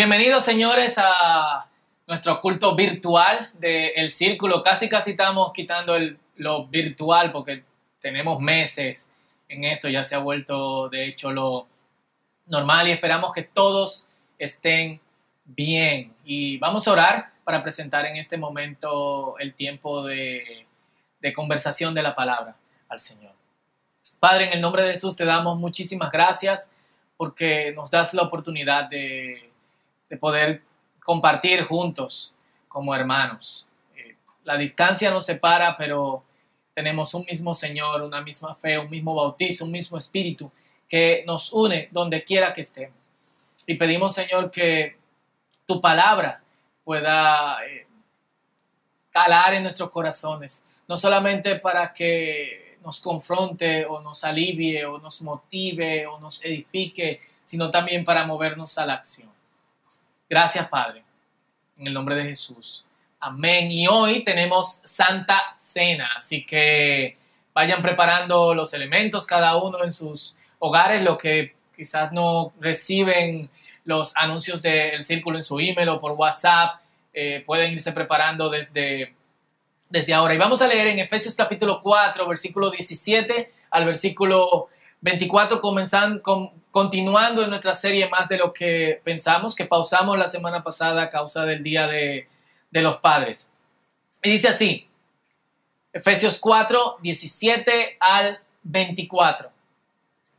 Bienvenidos señores a nuestro culto virtual del Círculo. Casi casi estamos quitando el, lo virtual porque tenemos meses en esto, ya se ha vuelto de hecho lo normal y esperamos que todos estén bien. Y vamos a orar para presentar en este momento el tiempo de, de conversación de la palabra al Señor. Padre, en el nombre de Jesús te damos muchísimas gracias porque nos das la oportunidad de de poder compartir juntos como hermanos. Eh, la distancia nos separa, pero tenemos un mismo Señor, una misma fe, un mismo bautizo, un mismo espíritu que nos une donde quiera que estemos. Y pedimos, Señor, que tu palabra pueda eh, calar en nuestros corazones, no solamente para que nos confronte o nos alivie o nos motive o nos edifique, sino también para movernos a la acción. Gracias, Padre. En el nombre de Jesús. Amén. Y hoy tenemos Santa Cena, así que vayan preparando los elementos cada uno en sus hogares, lo que quizás no reciben los anuncios del círculo en su email o por WhatsApp, eh, pueden irse preparando desde, desde ahora. Y vamos a leer en Efesios capítulo 4, versículo 17 al versículo 24, comenzando, con, continuando en nuestra serie más de lo que pensamos, que pausamos la semana pasada a causa del Día de, de los Padres. Y dice así, Efesios 4, 17 al 24.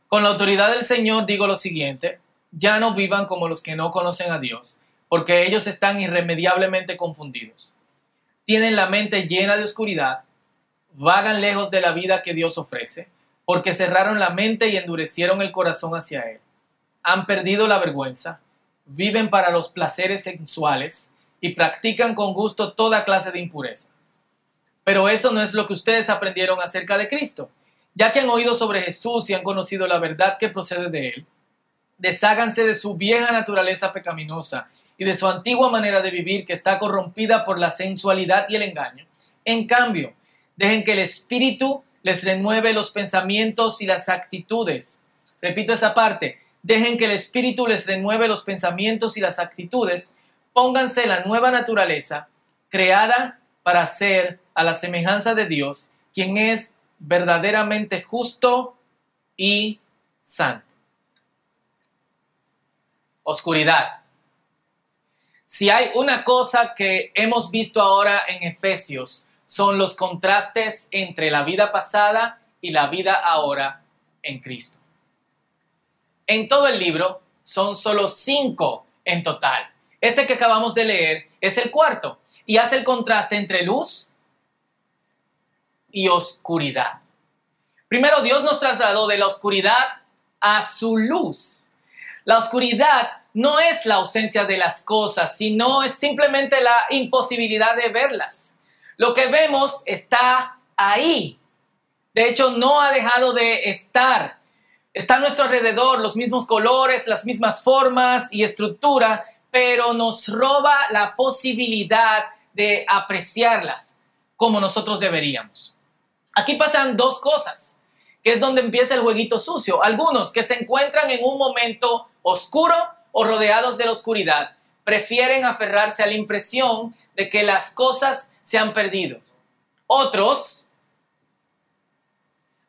Con la autoridad del Señor digo lo siguiente, ya no vivan como los que no conocen a Dios, porque ellos están irremediablemente confundidos. Tienen la mente llena de oscuridad, vagan lejos de la vida que Dios ofrece porque cerraron la mente y endurecieron el corazón hacia Él. Han perdido la vergüenza, viven para los placeres sensuales y practican con gusto toda clase de impureza. Pero eso no es lo que ustedes aprendieron acerca de Cristo. Ya que han oído sobre Jesús y han conocido la verdad que procede de Él, desháganse de su vieja naturaleza pecaminosa y de su antigua manera de vivir que está corrompida por la sensualidad y el engaño. En cambio, dejen que el Espíritu les renueve los pensamientos y las actitudes. Repito esa parte. Dejen que el Espíritu les renueve los pensamientos y las actitudes. Pónganse la nueva naturaleza, creada para ser a la semejanza de Dios, quien es verdaderamente justo y santo. Oscuridad. Si hay una cosa que hemos visto ahora en Efesios, son los contrastes entre la vida pasada y la vida ahora en Cristo. En todo el libro son solo cinco en total. Este que acabamos de leer es el cuarto y hace el contraste entre luz y oscuridad. Primero Dios nos trasladó de la oscuridad a su luz. La oscuridad no es la ausencia de las cosas, sino es simplemente la imposibilidad de verlas. Lo que vemos está ahí. De hecho, no ha dejado de estar. Está a nuestro alrededor, los mismos colores, las mismas formas y estructura, pero nos roba la posibilidad de apreciarlas como nosotros deberíamos. Aquí pasan dos cosas, que es donde empieza el jueguito sucio. Algunos que se encuentran en un momento oscuro o rodeados de la oscuridad prefieren aferrarse a la impresión de que las cosas se han perdido. Otros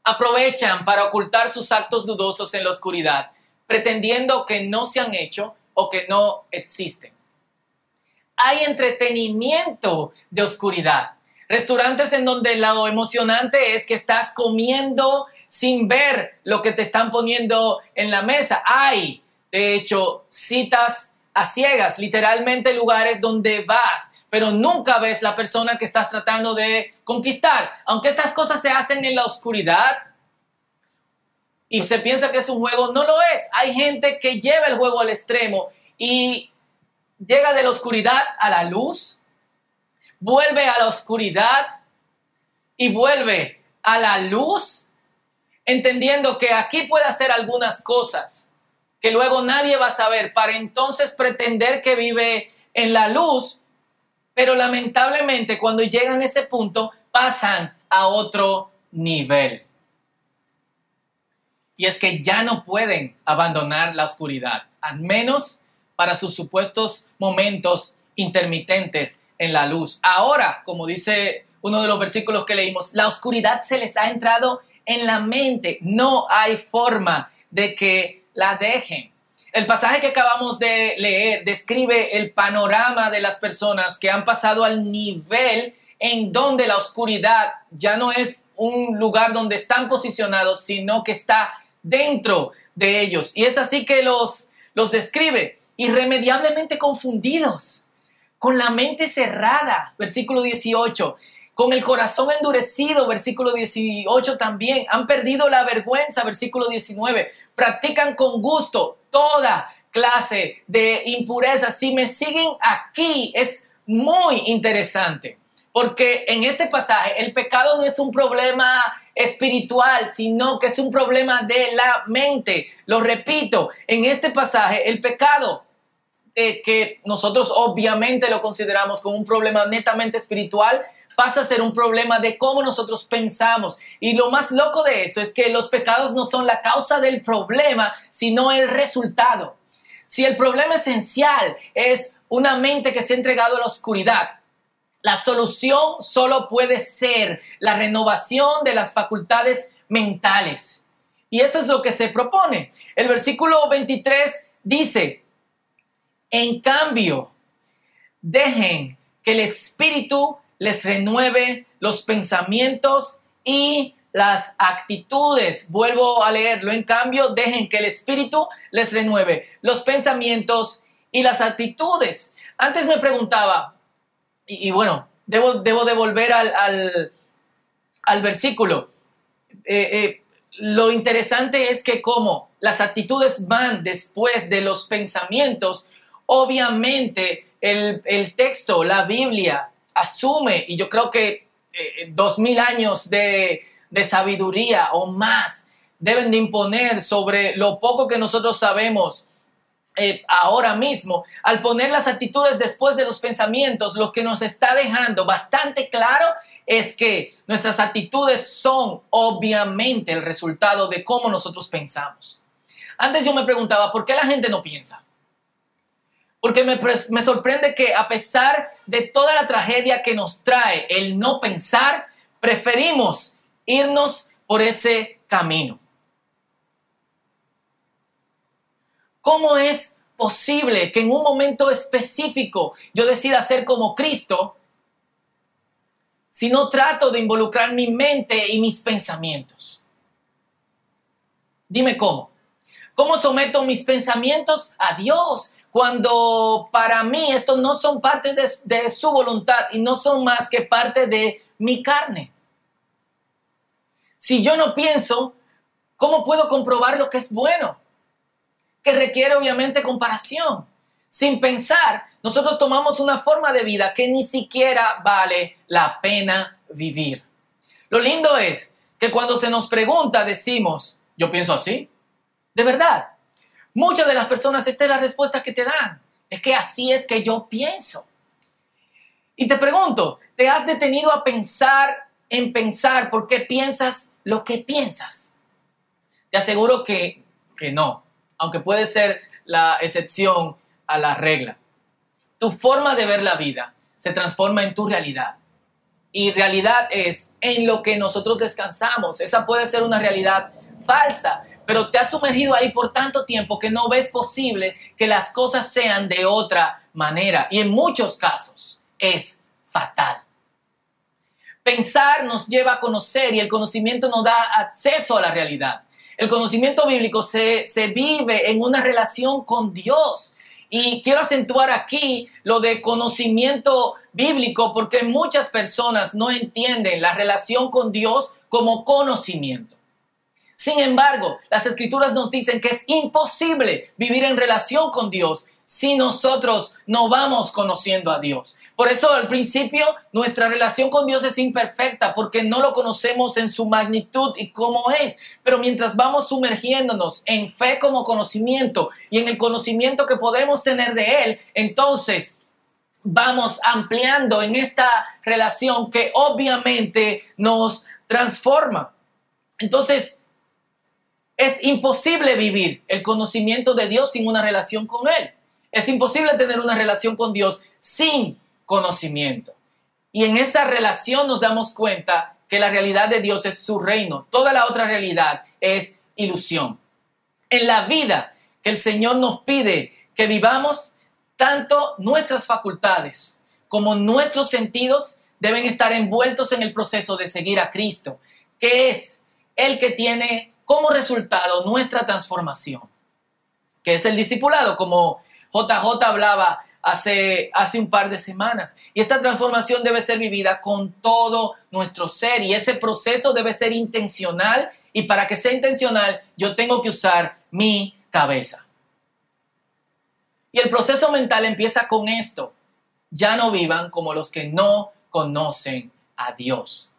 aprovechan para ocultar sus actos dudosos en la oscuridad, pretendiendo que no se han hecho o que no existen. Hay entretenimiento de oscuridad. Restaurantes en donde lo emocionante es que estás comiendo sin ver lo que te están poniendo en la mesa. Hay, de hecho, citas a ciegas, literalmente lugares donde vas pero nunca ves la persona que estás tratando de conquistar. Aunque estas cosas se hacen en la oscuridad y se piensa que es un juego, no lo es. Hay gente que lleva el juego al extremo y llega de la oscuridad a la luz, vuelve a la oscuridad y vuelve a la luz, entendiendo que aquí puede hacer algunas cosas que luego nadie va a saber, para entonces pretender que vive en la luz pero lamentablemente cuando llegan a ese punto pasan a otro nivel. Y es que ya no pueden abandonar la oscuridad, al menos para sus supuestos momentos intermitentes en la luz. Ahora, como dice uno de los versículos que leímos, la oscuridad se les ha entrado en la mente. No hay forma de que la dejen. El pasaje que acabamos de leer describe el panorama de las personas que han pasado al nivel en donde la oscuridad ya no es un lugar donde están posicionados, sino que está dentro de ellos. Y es así que los, los describe irremediablemente confundidos, con la mente cerrada, versículo 18, con el corazón endurecido, versículo 18 también, han perdido la vergüenza, versículo 19, practican con gusto toda clase de impureza. Si me siguen aquí, es muy interesante, porque en este pasaje el pecado no es un problema espiritual, sino que es un problema de la mente. Lo repito, en este pasaje el pecado que nosotros obviamente lo consideramos como un problema netamente espiritual, pasa a ser un problema de cómo nosotros pensamos. Y lo más loco de eso es que los pecados no son la causa del problema, sino el resultado. Si el problema esencial es una mente que se ha entregado a la oscuridad, la solución solo puede ser la renovación de las facultades mentales. Y eso es lo que se propone. El versículo 23 dice, en cambio, dejen que el Espíritu les renueve los pensamientos y las actitudes. Vuelvo a leerlo. En cambio, dejen que el Espíritu les renueve los pensamientos y las actitudes. Antes me preguntaba, y, bueno, debo, debo de volver al, al, versículo. Eh, eh, lo interesante es que como las actitudes van después de los pensamientos, obviamente el, el texto, la Biblia, asume, y yo creo que eh, dos mil años de, sabiduría o más deben de imponer sobre lo poco que nosotros sabemos eh, ahora mismo, al poner las actitudes después de los pensamientos, lo que nos está dejando bastante claro es que nuestras actitudes son obviamente el resultado de cómo nosotros pensamos. Antes yo me preguntaba, ¿por qué la gente no piensa? Porque me, sorprende que a pesar de toda la tragedia que nos trae el no pensar, preferimos irnos por ese camino. ¿Cómo es posible que en un momento específico yo decida ser como Cristo si no trato de involucrar mi mente y mis pensamientos? Dime cómo. ¿Cómo someto mis pensamientos a Dios? Cuando para mí estos no son parte de, su voluntad y no son más que parte de mi carne. Si yo no pienso, ¿cómo puedo comprobar lo que es bueno? Que requiere obviamente comparación. Sin pensar, nosotros tomamos una forma de vida que ni siquiera vale la pena vivir. Lo lindo es que cuando se nos pregunta decimos, yo pienso así. De verdad, Muchas de las personas, esta es la respuesta que te dan. Es que así es que yo pienso. Y te pregunto, ¿te has detenido a pensar en pensar por qué piensas lo que piensas? Te aseguro que, que no, aunque puede ser la excepción a la regla. Tu forma de ver la vida se transforma en tu realidad. Y realidad es en lo que nosotros descansamos. Esa puede ser una realidad falsa, pero te has sumergido ahí por tanto tiempo que no ves posible que las cosas sean de otra manera. Y en muchos casos es fatal. Pensar nos lleva a conocer y el conocimiento nos da acceso a la realidad. El conocimiento bíblico se, se vive en una relación con Dios. Y quiero acentuar aquí lo de conocimiento bíblico porque muchas personas no entienden la relación con Dios como conocimiento. Sin embargo, las escrituras nos dicen que es imposible vivir en relación con Dios si nosotros no vamos conociendo a Dios. Por eso al principio nuestra relación con Dios es imperfecta porque no lo conocemos en su magnitud y cómo es. Pero mientras vamos sumergiéndonos en fe como conocimiento y en el conocimiento que podemos tener de Él, entonces vamos ampliando en esta relación que obviamente nos transforma. Entonces, es imposible vivir el conocimiento de Dios sin una relación con Él. Es imposible tener una relación con Dios sin conocimiento. Y en esa relación nos damos cuenta que la realidad de Dios es su reino. Toda la otra realidad es ilusión. En la vida que el Señor nos pide que vivamos, tanto nuestras facultades como nuestros sentidos deben estar envueltos en el proceso de seguir a Cristo, que es el que tiene como resultado nuestra transformación, que es el discipulado, como JJ hablaba hace, hace un par de semanas. Y esta transformación debe ser vivida con todo nuestro ser y ese proceso debe ser intencional y para que sea intencional yo tengo que usar mi cabeza. Y el proceso mental empieza con esto. Ya no vivan como los que no conocen a Dios.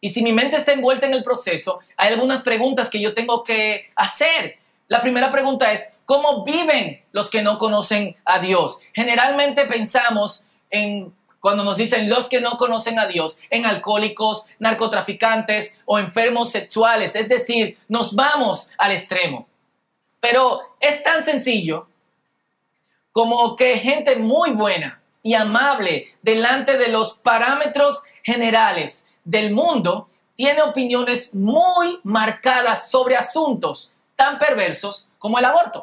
Y si mi mente está envuelta en el proceso, hay algunas preguntas que yo tengo que hacer. La primera pregunta es, ¿cómo viven los que no conocen a Dios? Generalmente pensamos en, cuando nos dicen los que no conocen a Dios, en alcohólicos, narcotraficantes o enfermos sexuales. Es decir, nos vamos al extremo. Pero es tan sencillo como que gente muy buena y amable delante de los parámetros generales del mundo tiene opiniones muy marcadas sobre asuntos tan perversos como el aborto.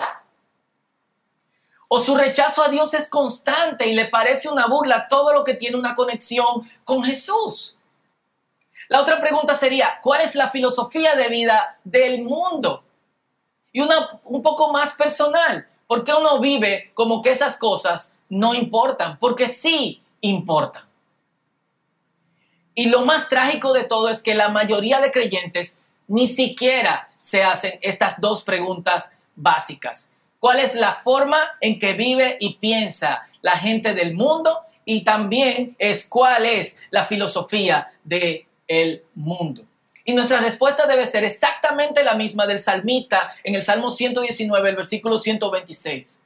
O su rechazo a Dios es constante y le parece una burla todo lo que tiene una conexión con Jesús. La otra pregunta sería, ¿cuál es la filosofía de vida del mundo? Y una un poco más personal, ¿por qué uno vive como que esas cosas no importan? Porque sí importan. Y lo más trágico de todo es que la mayoría de creyentes ni siquiera se hacen estas dos preguntas básicas. ¿Cuál es la forma en que vive y piensa la gente del mundo? Y también es cuál es la filosofía del el mundo. Y nuestra respuesta debe ser exactamente la misma del salmista en el Salmo 119, el versículo 126.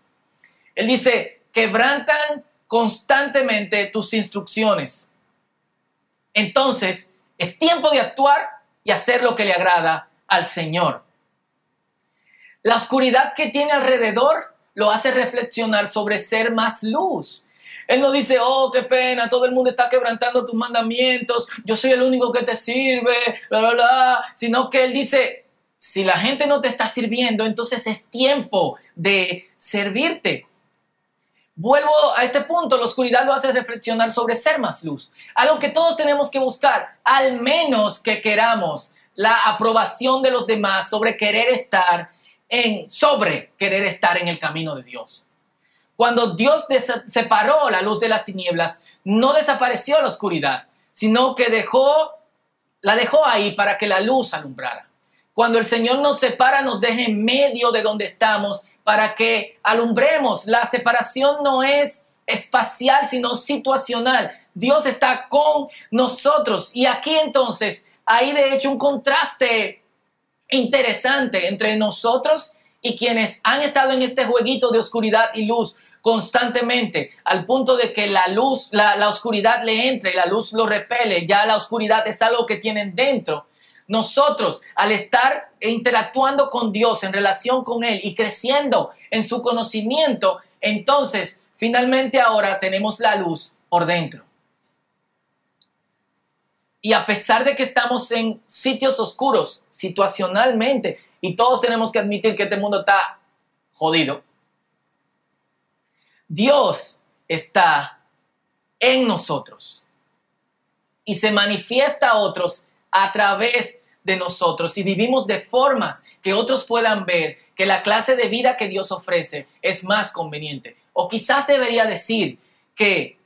Él dice, quebrantan constantemente tus instrucciones entonces es tiempo de actuar y hacer lo que le agrada al Señor. La oscuridad que tiene alrededor lo hace reflexionar sobre ser más luz. Él no dice, oh, qué pena, todo el mundo está quebrantando tus mandamientos, yo soy el único que te sirve, bla, bla, bla, sino que él dice, si la gente no te está sirviendo, entonces es tiempo de servirte. Vuelvo a este punto, la oscuridad lo hace reflexionar sobre ser más luz, algo que todos tenemos que buscar, al menos que queramos la aprobación de los demás sobre querer estar en, sobre querer estar en el camino de Dios. Cuando Dios separó la luz de las tinieblas, no desapareció la oscuridad, sino que dejó, la dejó ahí para que la luz alumbrara. Cuando el Señor nos separa, nos deja en medio de donde estamos para que alumbremos. La separación no es espacial, sino situacional. Dios está con nosotros. Y aquí entonces hay de hecho un contraste interesante entre nosotros y quienes han estado en este jueguito de oscuridad y luz constantemente, al punto de que la luz, la, oscuridad le entra y la luz lo repele. Ya la oscuridad es algo que tienen dentro. Nosotros, al estar interactuando con Dios en relación con Él y creciendo en su conocimiento, entonces finalmente ahora tenemos la luz por dentro. Y a pesar de que estamos en sitios oscuros situacionalmente, y todos tenemos que admitir que este mundo está jodido, Dios está en nosotros y se manifiesta a otros a través de nosotros y vivimos de formas que otros puedan ver que la clase de vida que Dios ofrece es más conveniente. O quizás debería decir que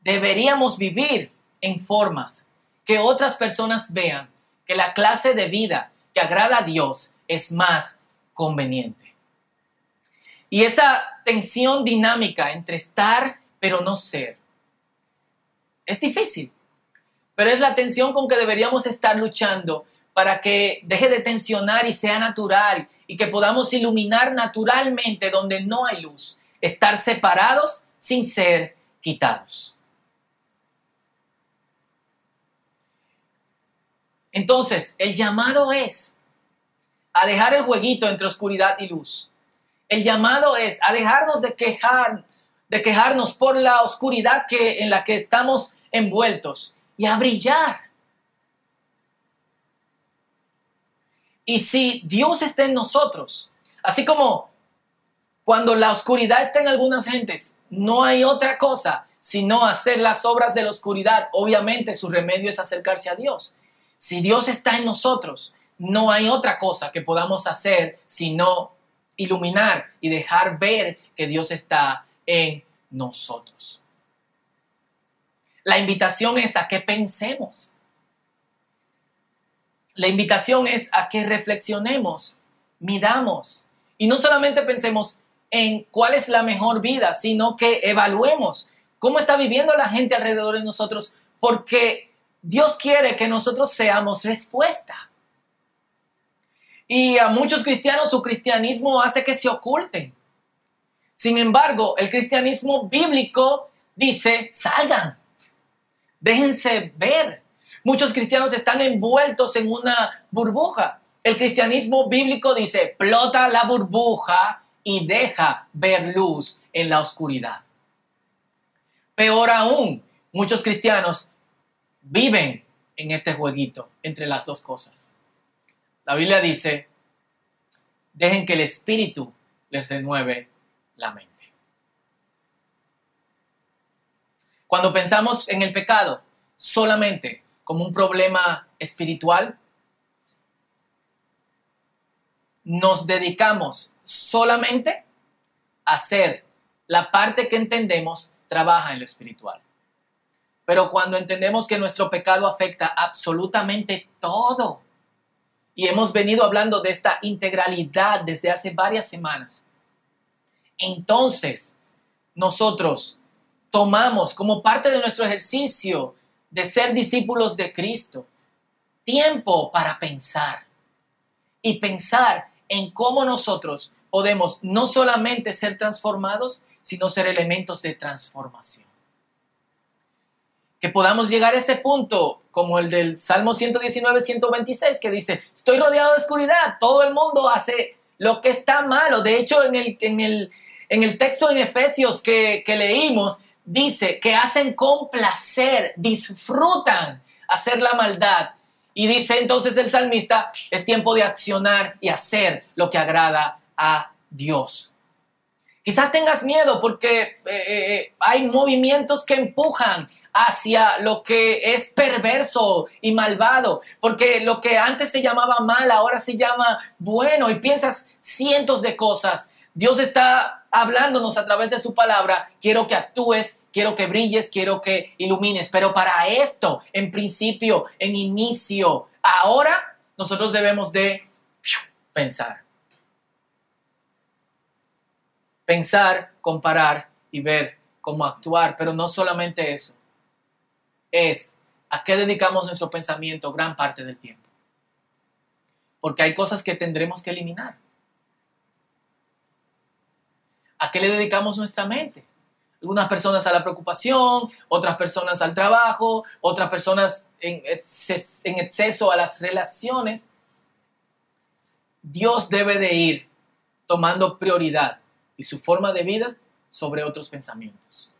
deberíamos vivir en formas que otras personas vean que la clase de vida que agrada a Dios es más conveniente. Y esa tensión dinámica entre estar pero no ser es difícil, pero es la tensión con que deberíamos estar luchando para que deje de tensionar y sea natural y que podamos iluminar naturalmente donde no hay luz, estar separados sin ser quitados. Entonces, el llamado es a dejar el jueguito entre oscuridad y luz, el llamado es a dejarnos de quejar, de quejarnos por la oscuridad que, en la que estamos envueltos y a brillar. Y si Dios está en nosotros, así como cuando la oscuridad está en algunas gentes, no hay otra cosa sino hacer las obras de la oscuridad. Obviamente su remedio es acercarse a Dios. Si Dios está en nosotros, no hay otra cosa que podamos hacer sino iluminar y dejar ver que Dios está en nosotros. La invitación es a que pensemos. La invitación es a que reflexionemos, midamos y no solamente pensemos en cuál es la mejor vida, sino que evaluemos cómo está viviendo la gente alrededor de nosotros, porque Dios quiere que nosotros seamos respuesta. Y a muchos cristianos su cristianismo hace que se oculten. Sin embargo, el cristianismo bíblico dice, salgan, déjense ver. Muchos cristianos están envueltos en una burbuja. El cristianismo bíblico dice, plota la burbuja y deja ver luz en la oscuridad. Peor aún, muchos cristianos viven en este jueguito entre las dos cosas. La Biblia dice, dejen que el Espíritu les renueve la mente. Cuando pensamos en el pecado solamente como un problema espiritual, nos dedicamos solamente a hacer la parte que entendemos trabaja en lo espiritual. Pero cuando entendemos que nuestro pecado afecta absolutamente todo, y hemos venido hablando de esta integralidad desde hace varias semanas, entonces nosotros tomamos como parte de nuestro ejercicio de ser discípulos de Cristo tiempo para pensar y pensar en cómo nosotros podemos no solamente ser transformados, sino ser elementos de transformación que podamos llegar a ese punto, como el del Salmo 119, 126, que dice, estoy rodeado de oscuridad, todo el mundo hace lo que está malo. De hecho, en el, en el, en el texto en Efesios que, que leímos, dice que hacen con placer, disfrutan hacer la maldad. Y dice entonces el salmista, es tiempo de accionar y hacer lo que agrada a Dios. Quizás tengas miedo porque eh, eh, eh, hay movimientos que empujan hacia lo que es perverso y malvado, porque lo que antes se llamaba mal ahora se llama bueno y piensas cientos de cosas. Dios está hablándonos a través de su palabra, quiero que actúes, quiero que brilles, quiero que ilumines, pero para esto, en principio, en inicio, ahora, nosotros debemos de pensar. Pensar, comparar y ver cómo actuar, pero no solamente eso es a qué dedicamos nuestro pensamiento gran parte del tiempo. Porque hay cosas que tendremos que eliminar. ¿A qué le dedicamos nuestra mente? Algunas personas a la preocupación, otras personas al trabajo, otras personas en, exceso a las relaciones. Dios debe de ir tomando prioridad y su forma de vida sobre otros pensamientos.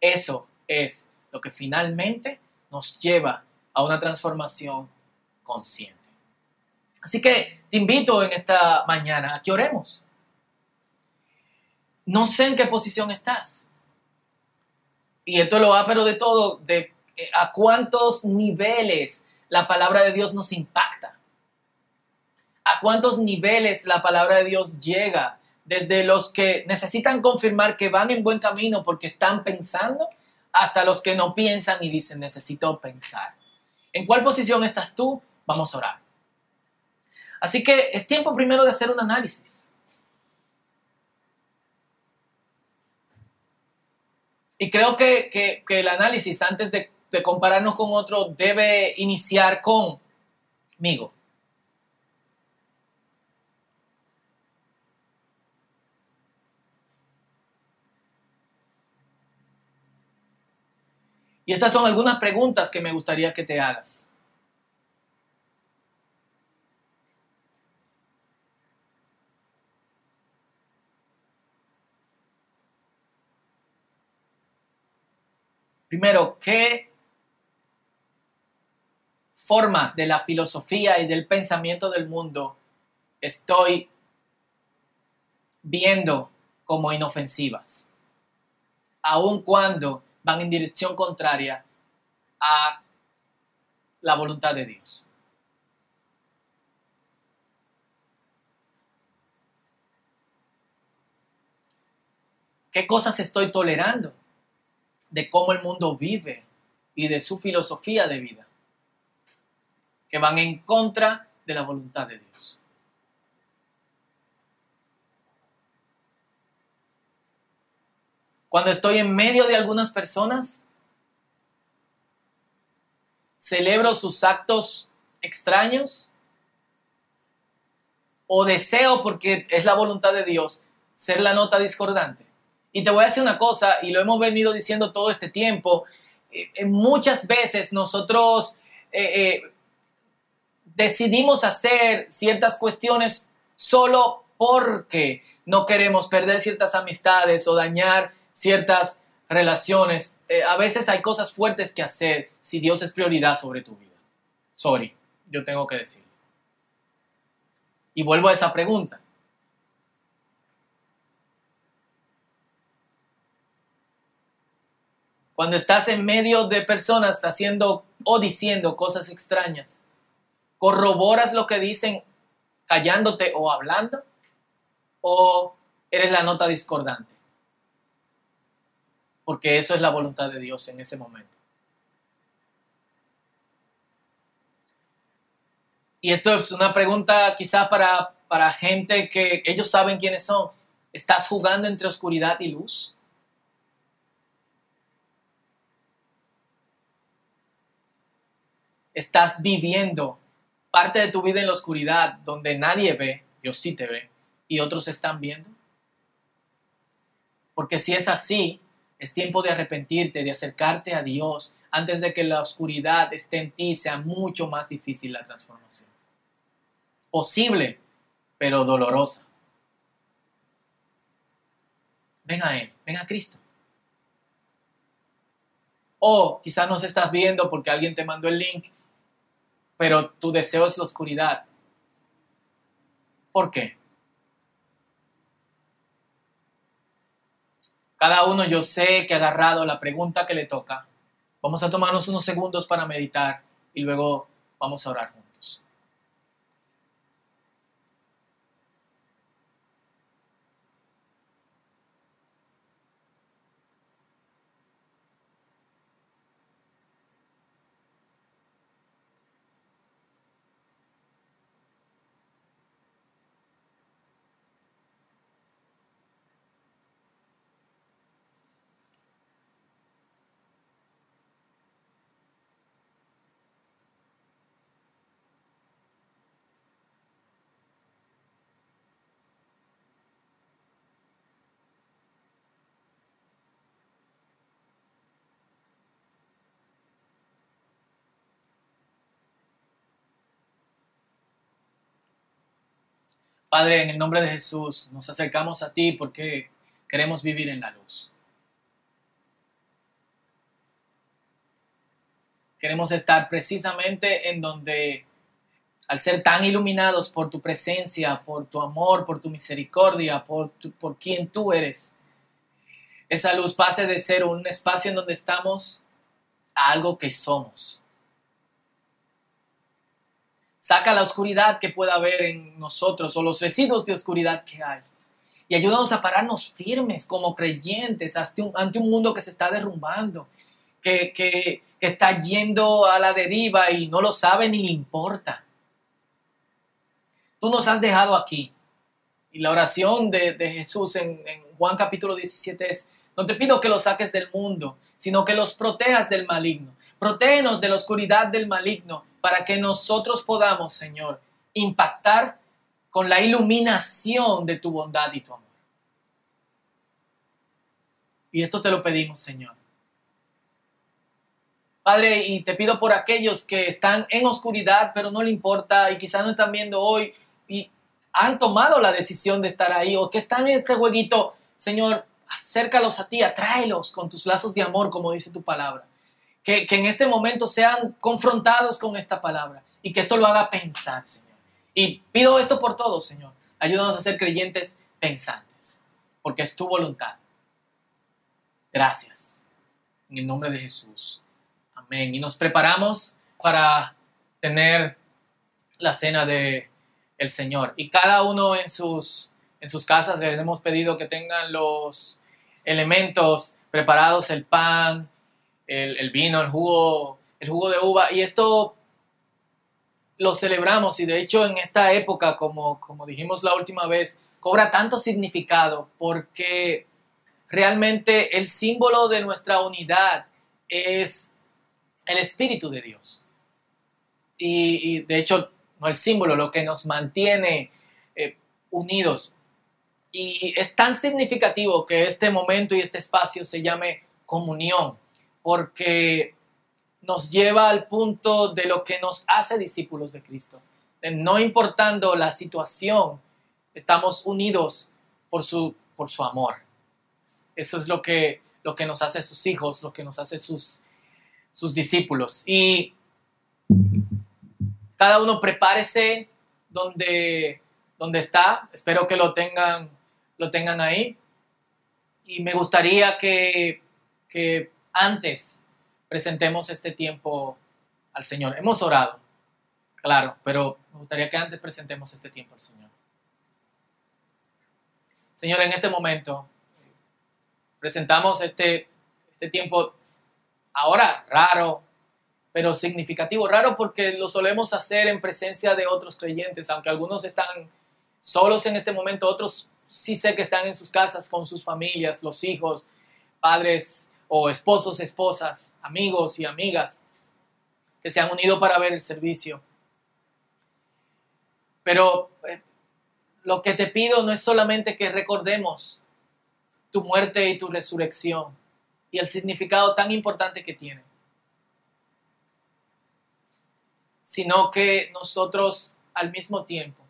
Eso es lo que finalmente nos lleva a una transformación consciente. Así que te invito en esta mañana a que oremos. No sé en qué posición estás. Y esto lo va, pero de todo, de eh, a cuántos niveles la palabra de Dios nos impacta. A cuántos niveles la palabra de Dios llega desde los que necesitan confirmar que van en buen camino porque están pensando, hasta los que no piensan y dicen necesito pensar. ¿En cuál posición estás tú? Vamos a orar. Así que es tiempo primero de hacer un análisis. Y creo que, el análisis antes de, de compararnos con otro debe iniciar conmigo. Y estas son algunas preguntas que me gustaría que te hagas. Primero, ¿qué formas de la filosofía y del pensamiento del mundo estoy viendo como inofensivas? Aun cuando van en dirección contraria a la voluntad de Dios. ¿Qué cosas estoy tolerando de cómo el mundo vive y de su filosofía de vida? Que van en contra de la voluntad de Dios. Cuando estoy en medio de algunas personas, celebro sus actos extraños o deseo, porque es la voluntad de Dios, ser la nota discordante. Y te voy a decir una cosa, y lo hemos venido diciendo todo este tiempo, eh, muchas veces nosotros eh, eh, decidimos hacer ciertas cuestiones solo porque no queremos perder ciertas amistades o dañar ciertas relaciones, eh, a veces hay cosas fuertes que hacer si Dios es prioridad sobre tu vida. Sorry, yo tengo que decir. Y vuelvo a esa pregunta. Cuando estás en medio de personas haciendo o diciendo cosas extrañas, ¿corroboras lo que dicen callándote o hablando? ¿O eres la nota discordante? porque eso es la voluntad de Dios en ese momento. Y esto es una pregunta quizás para, para gente que ellos saben quiénes son. ¿Estás jugando entre oscuridad y luz? ¿Estás viviendo parte de tu vida en la oscuridad donde nadie ve, Dios sí te ve, y otros están viendo? Porque si es así, es tiempo de arrepentirte, de acercarte a Dios antes de que la oscuridad esté en ti, sea mucho más difícil la transformación. Posible, pero dolorosa. Ven a Él, ven a Cristo. O quizás no se estás viendo porque alguien te mandó el link, pero tu deseo es la oscuridad. ¿Por qué? Cada uno yo sé que ha agarrado la pregunta que le toca. Vamos a tomarnos unos segundos para meditar y luego vamos a orar juntos. Padre, en el nombre de Jesús, nos acercamos a ti porque queremos vivir en la luz. Queremos estar precisamente en donde, al ser tan iluminados por tu presencia, por tu amor, por tu misericordia, por, por quien tú eres, esa luz pase de ser un espacio en donde estamos a algo que somos. Saca la oscuridad que pueda haber en nosotros o los residuos de oscuridad que hay. Y ayúdanos a pararnos firmes como creyentes ante un, mundo que se está derrumbando, que, que, está yendo a la deriva y no lo sabe ni le importa. Tú nos has dejado aquí. Y la oración de, Jesús en, en Juan capítulo 17 es, no te pido que los saques del mundo, sino que los protejas del maligno. Protégenos de la oscuridad del maligno para que nosotros podamos, Señor, impactar con la iluminación de tu bondad y tu amor. Y esto te lo pedimos, Señor. Padre, y te pido por aquellos que están en oscuridad, pero no le importa y quizás no están viendo hoy y han tomado la decisión de estar ahí o que están en este jueguito, Señor, acércalos a ti, atráelos con tus lazos de amor, como dice tu palabra. Que, en este momento sean confrontados con esta palabra y que esto lo haga pensar, Señor. Y pido esto por todos, Señor. Ayúdanos a ser creyentes pensantes, porque es tu voluntad. Gracias. En el nombre de Jesús. Amén. Y nos preparamos para tener la cena de el Señor. Y cada uno en sus, en sus casas les hemos pedido que tengan los elementos preparados, el pan, el, vino, el jugo, el jugo de uva. Y esto lo celebramos y de hecho en esta época, como, como dijimos la última vez, cobra tanto significado porque realmente el símbolo de nuestra unidad es el Espíritu de Dios. Y, de hecho, no el símbolo, lo que nos mantiene eh, unidos. Y es tan significativo que este momento y este espacio se llame comunión, porque nos lleva al punto de lo que nos hace discípulos de Cristo. No importando la situación, estamos unidos por su, por su amor. Eso es lo que, lo que nos hace sus hijos, lo que nos hace sus, sus discípulos. Y cada uno prepárese donde, donde está. Espero que lo tengan, lo tengan ahí. Y me gustaría que, que antes presentemos este tiempo al Señor. Hemos orado, claro, pero me gustaría que antes presentemos este tiempo al Señor. Señor, en este momento presentamos este, este tiempo ahora raro, pero significativo. Raro porque lo solemos hacer en presencia de otros creyentes, aunque algunos están solos en este momento, otros sí sé que están en sus casas con sus familias, los hijos, padres, o esposos, esposas, amigos y amigas que se han unido para ver el servicio. Pero eh, lo que te pido no es solamente que recordemos tu muerte y tu resurrección y el significado tan importante que tiene, sino que nosotros al mismo tiempo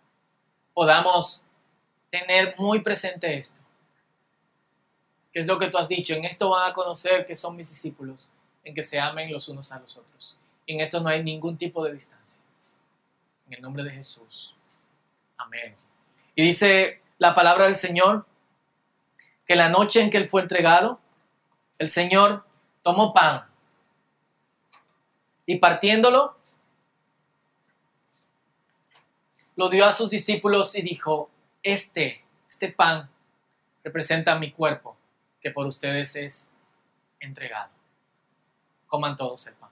podamos tener muy presente esto ¿Qué es lo que tú has dicho? En esto van a conocer que son mis discípulos, en que se amen los unos a los otros. Y en esto no hay ningún tipo de distancia. En el nombre de Jesús. Amén. Y dice la palabra del Señor que la noche en que él fue entregado, el Señor tomó pan y partiéndolo, lo dio a sus discípulos y dijo, este, este pan representa mi cuerpo que por ustedes es entregado. Coman todos el pan.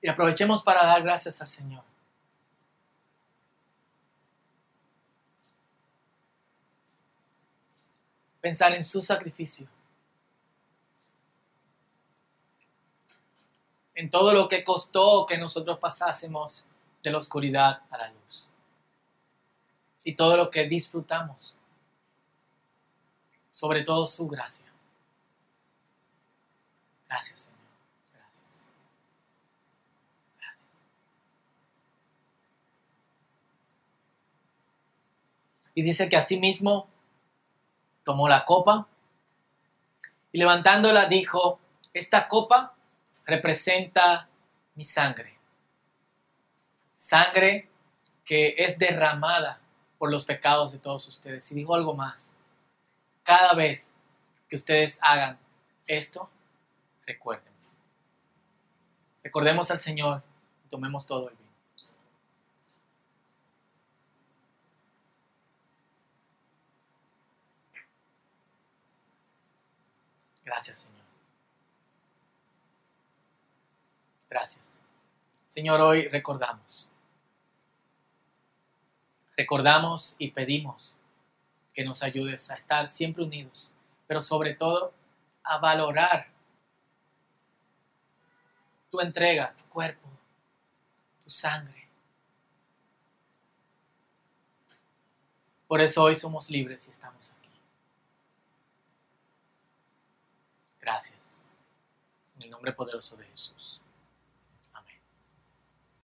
Y aprovechemos para dar gracias al Señor. Pensar en su sacrificio, en todo lo que costó que nosotros pasásemos de la oscuridad a la luz y todo lo que disfrutamos, sobre todo su gracia. Gracias, Señor. Gracias. Gracias. Y dice que asimismo tomó la copa y levantándola dijo, esta copa representa mi sangre. Sangre que es derramada por los pecados de todos ustedes. Y dijo algo más. Cada vez que ustedes hagan esto, recuerden. Recordemos al Señor y tomemos todo el Gracias, Señor. Gracias. Señor, hoy recordamos. Recordamos y pedimos que nos ayudes a estar siempre unidos, pero sobre todo a valorar tu entrega, tu cuerpo, tu sangre. Por eso hoy somos libres y estamos aquí. Gracias. En el nombre poderoso de Jesús.